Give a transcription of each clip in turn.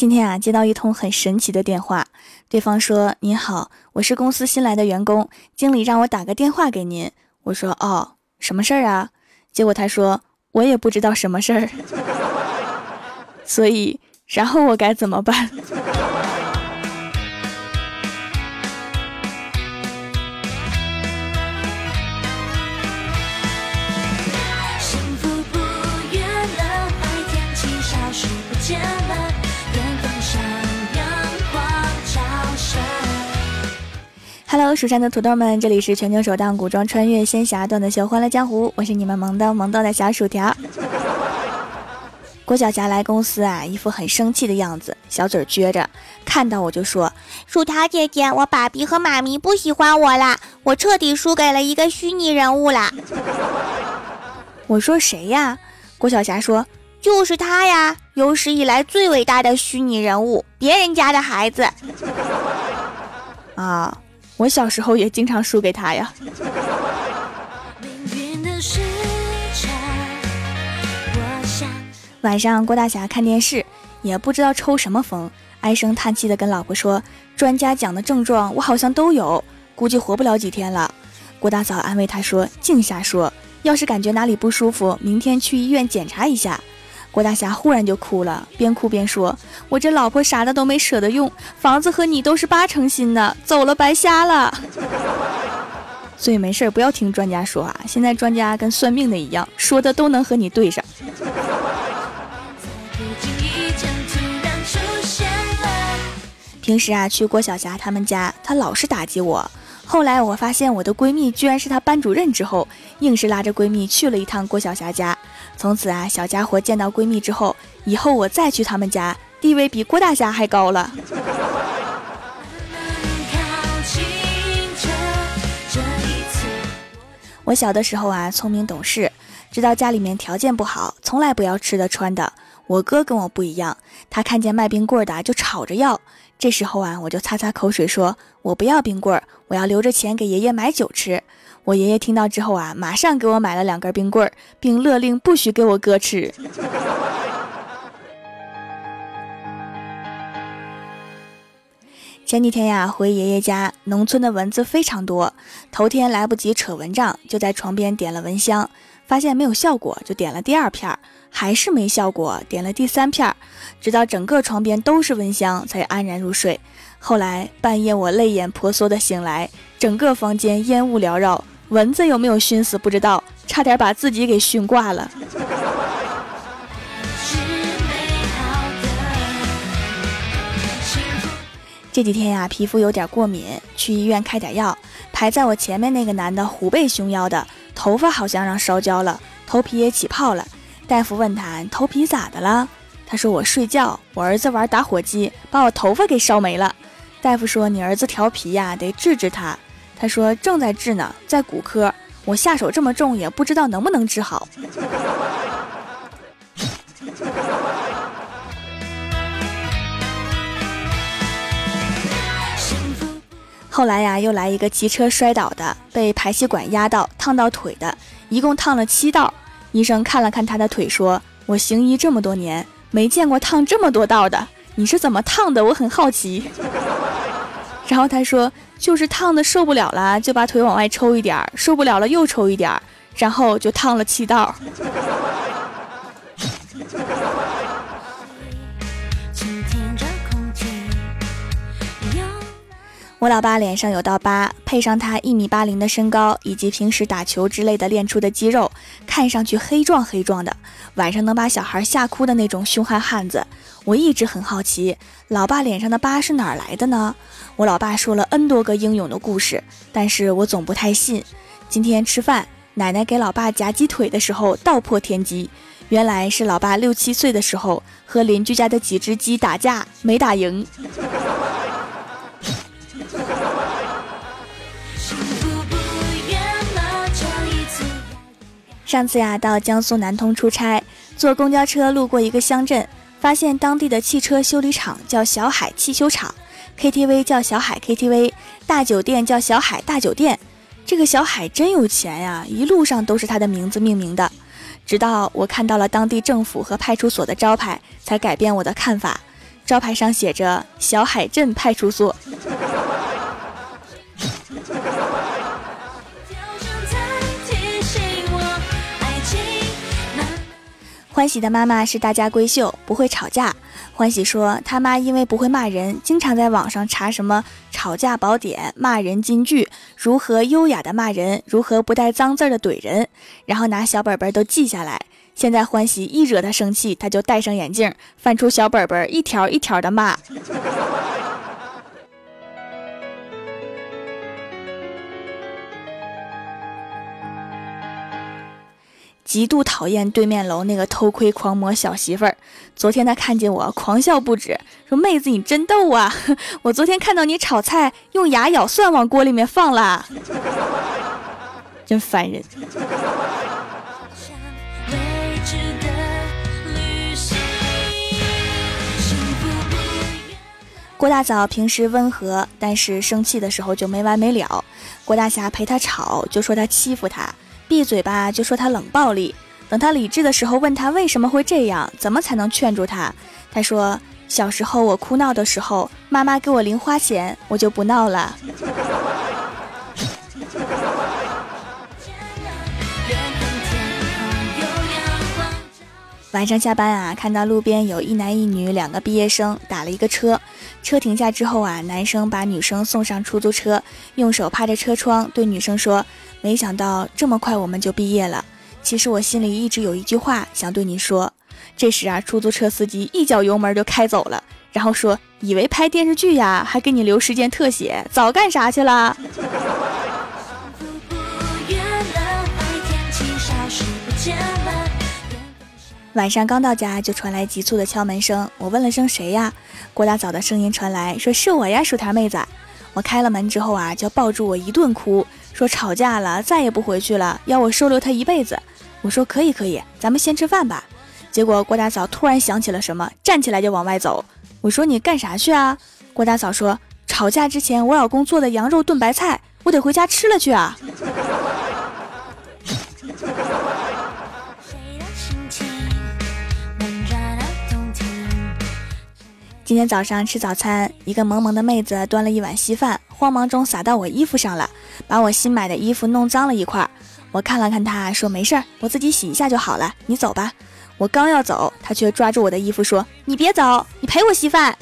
今天啊，接到一通很神奇的电话，对方说：“您好，我是公司新来的员工，经理让我打个电话给您。”我说：“哦，什么事儿啊？”结果他说：“我也不知道什么事儿。”所以，然后我该怎么办？Hello，蜀山的土豆们，这里是全球首档古装穿越仙侠段子秀《欢乐江湖》，我是你们萌逗萌逗的小薯条。郭晓霞来公司啊，一副很生气的样子，小嘴撅着，看到我就说：“薯条姐姐，我爸比和妈咪不喜欢我啦，我彻底输给了一个虚拟人物啦。”我说：“谁呀？”郭晓霞说：“就是他呀，有史以来最伟大的虚拟人物，别人家的孩子。”啊。我小时候也经常输给他呀。晚上郭大侠看电视，也不知道抽什么风，唉声叹气的跟老婆说：“专家讲的症状我好像都有，估计活不了几天了。”郭大嫂安慰他说：“净瞎说，要是感觉哪里不舒服，明天去医院检查一下。”郭大侠忽然就哭了，边哭边说：“我这老婆啥的都没舍得用，房子和你都是八成新的，走了白瞎了。”所以没事不要听专家说啊，现在专家跟算命的一样，说的都能和你对上。平时啊，去郭晓霞他们家，她老是打击我。后来我发现我的闺蜜居然是她班主任之后，硬是拉着闺蜜去了一趟郭晓霞家。从此啊，小家伙见到闺蜜之后，以后我再去他们家，地位比郭大侠还高了。我小的时候啊，聪明懂事，知道家里面条件不好，从来不要吃的穿的。我哥跟我不一样，他看见卖冰棍的就吵着要。这时候啊，我就擦擦口水说：“我不要冰棍儿，我要留着钱给爷爷买酒吃。”我爷爷听到之后啊，马上给我买了两根冰棍，并勒令不许给我哥吃。前几天呀，回爷爷家，农村的蚊子非常多。头天来不及扯蚊帐，就在床边点了蚊香，发现没有效果，就点了第二片，还是没效果，点了第三片，直到整个床边都是蚊香，才安然入睡。后来半夜我泪眼婆娑的醒来，整个房间烟雾缭绕。蚊子有没有熏死不知道，差点把自己给熏挂了。这几天呀，皮肤有点过敏，去医院开点药。排在我前面那个男的虎背熊腰的，头发好像让烧焦了，头皮也起泡了。大夫问他头皮咋的了？他说我睡觉，我儿子玩打火机，把我头发给烧没了。大夫说你儿子调皮呀，得治治他。他说正在治呢，在骨科。我下手这么重，也不知道能不能治好。后来呀，又来一个骑车摔倒的，被排气管压到，烫到腿的，一共烫了七道。医生看了看他的腿，说：“我行医这么多年，没见过烫这么多道的，你是怎么烫的？我很好奇。”然后他说。就是烫的受不了了，就把腿往外抽一点，受不了了又抽一点，然后就烫了七道。我老爸脸上有道疤，配上他一米八零的身高，以及平时打球之类的练出的肌肉，看上去黑壮黑壮的，晚上能把小孩吓哭的那种凶悍汉子。我一直很好奇，老爸脸上的疤是哪儿来的呢？我老爸说了 N 多个英勇的故事，但是我总不太信。今天吃饭，奶奶给老爸夹鸡腿的时候道破天机，原来是老爸六七岁的时候和邻居家的几只鸡打架没打赢。上次呀，到江苏南通出差，坐公交车路过一个乡镇，发现当地的汽车修理厂叫小海汽修厂。KTV 叫小海 KTV，大酒店叫小海大酒店。这个小海真有钱呀，一路上都是他的名字命名的。直到我看到了当地政府和派出所的招牌，才改变我的看法。招牌上写着“小海镇派出所”。欢喜的妈妈是大家闺秀，不会吵架。欢喜说，他妈因为不会骂人，经常在网上查什么吵架宝典、骂人金句，如何优雅的骂人，如何不带脏字的怼人，然后拿小本本都记下来。现在欢喜一惹他生气，他就戴上眼镜，翻出小本本，一条一条的骂。极度讨厌对面楼那个偷窥狂魔小媳妇儿。昨天他看见我，狂笑不止，说：“妹子你真逗啊！我昨天看到你炒菜用牙咬蒜往锅里面放了，真烦人。”郭大嫂平时温和，但是生气的时候就没完没了。郭大侠陪她吵，就说他欺负他。闭嘴吧，就说他冷暴力。等他理智的时候，问他为什么会这样，怎么才能劝住他？他说：“小时候我哭闹的时候，妈妈给我零花钱，我就不闹了。”晚上下班啊，看到路边有一男一女两个毕业生打了一个车，车停下之后啊，男生把女生送上出租车，用手趴着车窗对女生说。没想到这么快我们就毕业了。其实我心里一直有一句话想对你说。这时啊，出租车司机一脚油门就开走了，然后说：“以为拍电视剧呀，还给你留时间特写，早干啥去了？”晚上刚到家，就传来急促的敲门声。我问了声：“谁呀？”郭大嫂的声音传来，说：“是我呀，薯条妹子。”我开了门之后啊，就抱住我一顿哭。说吵架了，再也不回去了，要我收留他一辈子。我说可以可以，咱们先吃饭吧。结果郭大嫂突然想起了什么，站起来就往外走。我说你干啥去啊？郭大嫂说吵架之前我老公做的羊肉炖白菜，我得回家吃了去啊。今天早上吃早餐，一个萌萌的妹子端了一碗稀饭，慌忙中洒到我衣服上了，把我新买的衣服弄脏了一块。我看了看她，说没事儿，我自己洗一下就好了，你走吧。我刚要走，她却抓住我的衣服说：“你别走，你陪我稀饭。”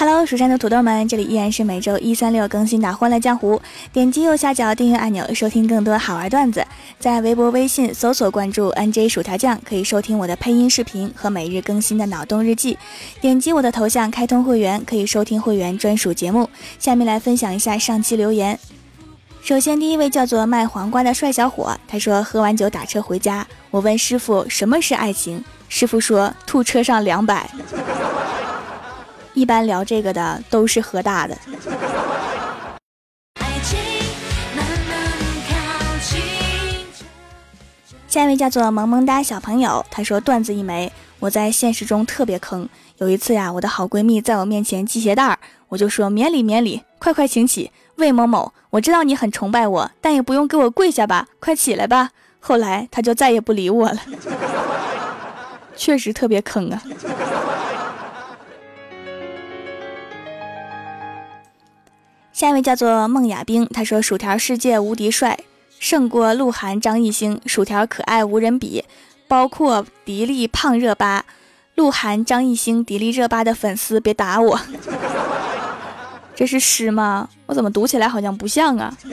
Hello，蜀山的土豆们，这里依然是每周一、三、六更新的《欢乐江湖》。点击右下角订阅按钮，收听更多好玩段子。在微博、微信搜索关注 “nj 薯条酱”，可以收听我的配音视频和每日更新的脑洞日记。点击我的头像开通会员，可以收听会员专属节目。下面来分享一下上期留言。首先，第一位叫做卖黄瓜的帅小伙，他说：“喝完酒打车回家，我问师傅什么是爱情，师傅说吐车上两百。”一般聊这个的都是喝大的。下一位叫做萌萌哒小朋友，他说段子一枚。我在现实中特别坑。有一次呀，我的好闺蜜在我面前系鞋带儿，我就说免礼免礼，快快请起，魏某某。我知道你很崇拜我，但也不用给我跪下吧，快起来吧。后来她就再也不理我了。确实特别坑啊。下一位叫做孟雅冰，他说：“薯条世界无敌帅，胜过鹿晗、张艺兴。薯条可爱无人比，包括迪丽胖热巴、鹿晗、张艺兴、迪丽热巴的粉丝别打我。这是诗吗？我怎么读起来好像不像啊？”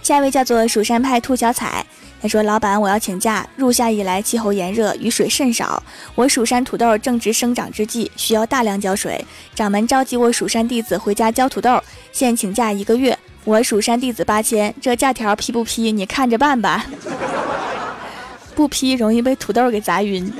下一位叫做蜀山派兔小彩。他说：“老板，我要请假。入夏以来，气候炎热，雨水甚少。我蜀山土豆正值生长之际，需要大量浇水。掌门召集我蜀山弟子回家浇土豆，现请假一个月。我蜀山弟子八千，这假条批不批？你看着办吧。不批容易被土豆给砸晕。”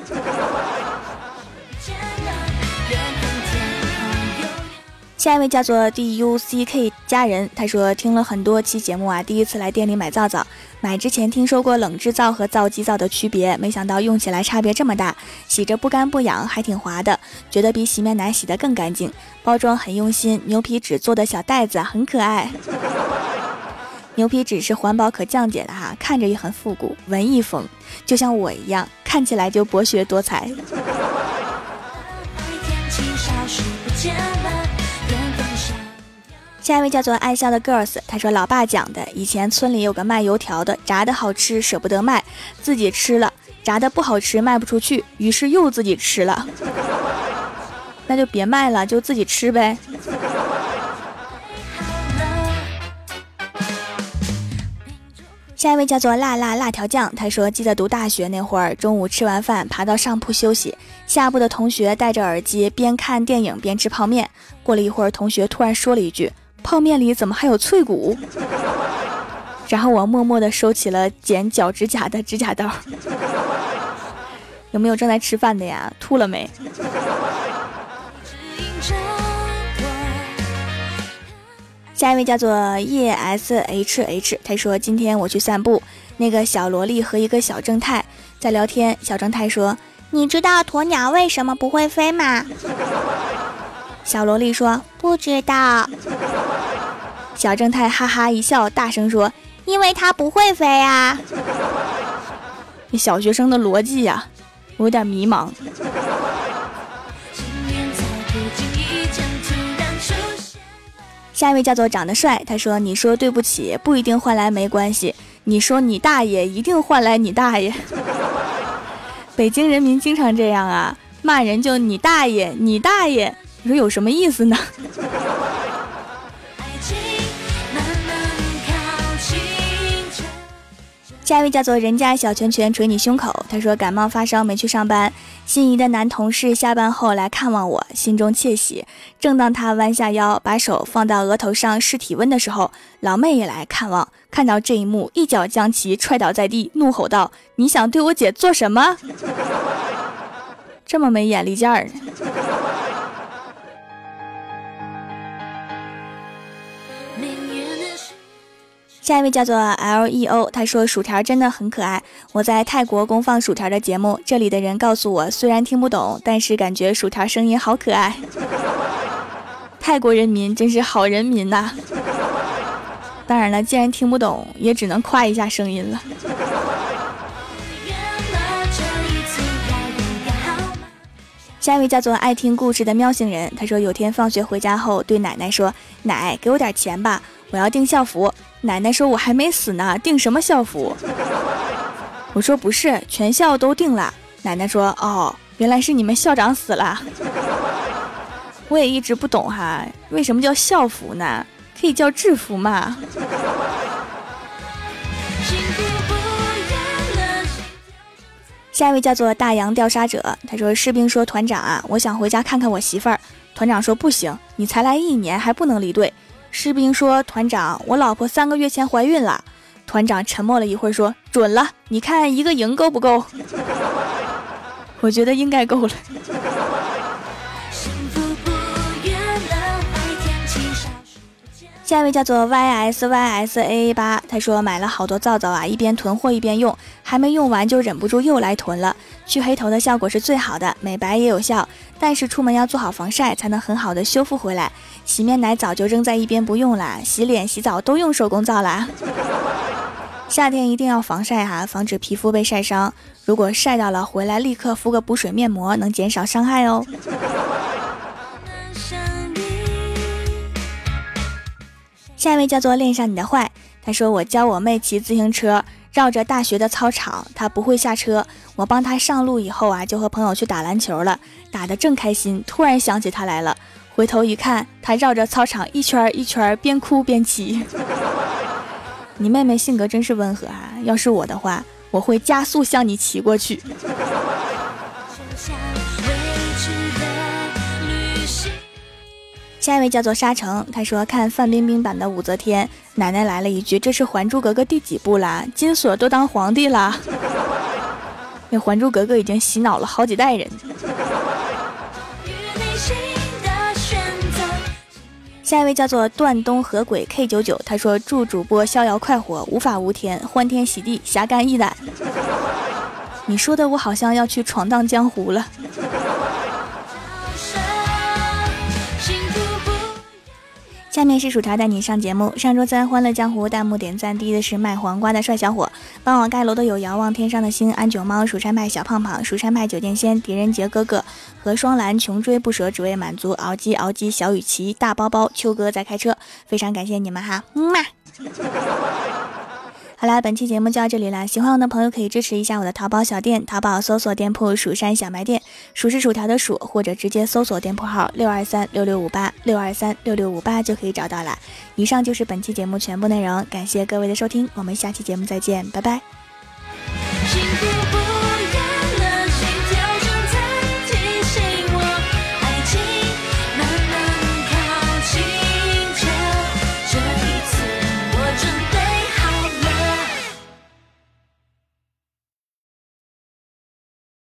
下一位叫做 D U C K 家人，他说听了很多期节目啊，第一次来店里买皂皂。买之前听说过冷制皂和皂基皂的区别，没想到用起来差别这么大，洗着不干不痒，还挺滑的，觉得比洗面奶洗得更干净。包装很用心，牛皮纸做的小袋子很可爱。牛皮纸是环保可降解的哈，看着也很复古，文艺风，就像我一样，看起来就博学多才。下一位叫做爱笑的 girls，他说老爸讲的，以前村里有个卖油条的，炸的好吃舍不得卖，自己吃了；炸的不好吃卖不出去，于是又自己吃了。那就别卖了，就自己吃呗。下一位叫做辣辣辣条酱，他说记得读大学那会儿，中午吃完饭爬到上铺休息，下铺的同学戴着耳机边看电影边吃泡面。过了一会儿，同学突然说了一句。泡面里怎么还有脆骨？然后我默默地收起了剪脚趾甲的指甲刀。有没有正在吃饭的呀？吐了没？下一位叫做 E S H H，他说今天我去散步，那个小萝莉和一个小正太在聊天。小正太说：“你知道鸵鸟为什么不会飞吗？”小萝莉说：“不知道。”小正太哈哈一笑，大声说：“因为他不会飞呀啊！” 小学生的逻辑呀，我有点迷茫。下一位叫做长得帅，他说：“你说对不起不一定换来没关系，你说你大爷一定换来你大爷。”北京人民经常这样啊，骂人就你大爷，你大爷。你说有什么意思呢？下一位叫做人家小拳拳捶你胸口，他说感冒发烧没去上班，心仪的男同事下班后来看望我，心中窃喜。正当他弯下腰把手放到额头上试体温的时候，老妹也来看望，看到这一幕，一脚将其踹倒在地，怒吼道：“你想对我姐做什么？这么没眼力见儿下一位叫做 L E O，他说薯条真的很可爱。我在泰国公放薯条的节目，这里的人告诉我，虽然听不懂，但是感觉薯条声音好可爱。泰国人民真是好人民呐！当然了，既然听不懂，也只能夸一下声音了。下一位叫做爱听故事的喵星人，他说有天放学回家后，对奶奶说：“奶，给我点钱吧，我要订校服。”奶奶说：“我还没死呢，订什么校服？”我说：“不是，全校都订了。”奶奶说：“哦，原来是你们校长死了。”我也一直不懂哈，为什么叫校服呢？可以叫制服嘛。下一位叫做大洋调查者，他说：“士兵说团长啊，我想回家看看我媳妇儿。”团长说：“不行，你才来一年，还不能离队。”士兵说：“团长，我老婆三个月前怀孕了。”团长沉默了一会儿，说：“准了，你看一个营够不够？” 我觉得应该够了。下一位叫做 Y S Y S A A 八，他说买了好多皂皂啊，一边囤货一边用，还没用完就忍不住又来囤了。去黑头的效果是最好的，美白也有效，但是出门要做好防晒，才能很好的修复回来。洗面奶早就扔在一边不用了，洗脸洗澡都用手工皂啦。夏天一定要防晒哈，防止皮肤被晒伤。如果晒到了，回来立刻敷个补水面膜，能减少伤害哦。下一位叫做恋上你的坏，他说我教我妹骑自行车绕着大学的操场，她不会下车，我帮她上路以后啊，就和朋友去打篮球了，打得正开心，突然想起她来了。回头一看，她绕着操场一圈一圈，边哭边骑。你妹妹性格真是温和啊！要是我的话，我会加速向你骑过去。下一位叫做沙城，他说看范冰冰版的武则天，奶奶来了一句：“这是《还珠格格》第几部啦？金锁都当皇帝了。”那《还珠格格》已经洗脑了好几代人。下一位叫做段东河鬼 K 九九，他说祝主播逍遥快活，无法无天，欢天喜地，侠肝义胆。你说的我好像要去闯荡江湖了。下面是薯条带你上节目。上周三《欢乐江湖》弹幕点赞第一的是卖黄瓜的帅小伙，帮我盖楼的有遥望天上的星、安九猫、蜀山派小胖胖、蜀山派九剑仙、狄仁杰哥哥和双蓝穷追不舍只为满足熬鸡熬鸡小雨琦大包包秋哥在开车，非常感谢你们哈，么么。好啦，本期节目就到这里啦！喜欢我的朋友可以支持一下我的淘宝小店，淘宝搜索店铺“蜀山小卖店”，数是薯条的数，或者直接搜索店铺号六二三六六五八六二三六六五八就可以找到了。以上就是本期节目全部内容，感谢各位的收听，我们下期节目再见，拜拜。